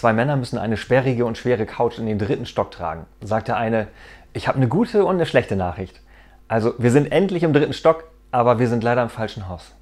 Zwei Männer müssen eine sperrige und schwere Couch in den dritten Stock tragen. Sagt der eine, ich habe eine gute und eine schlechte Nachricht. Also, wir sind endlich im dritten Stock, aber wir sind leider im falschen Haus.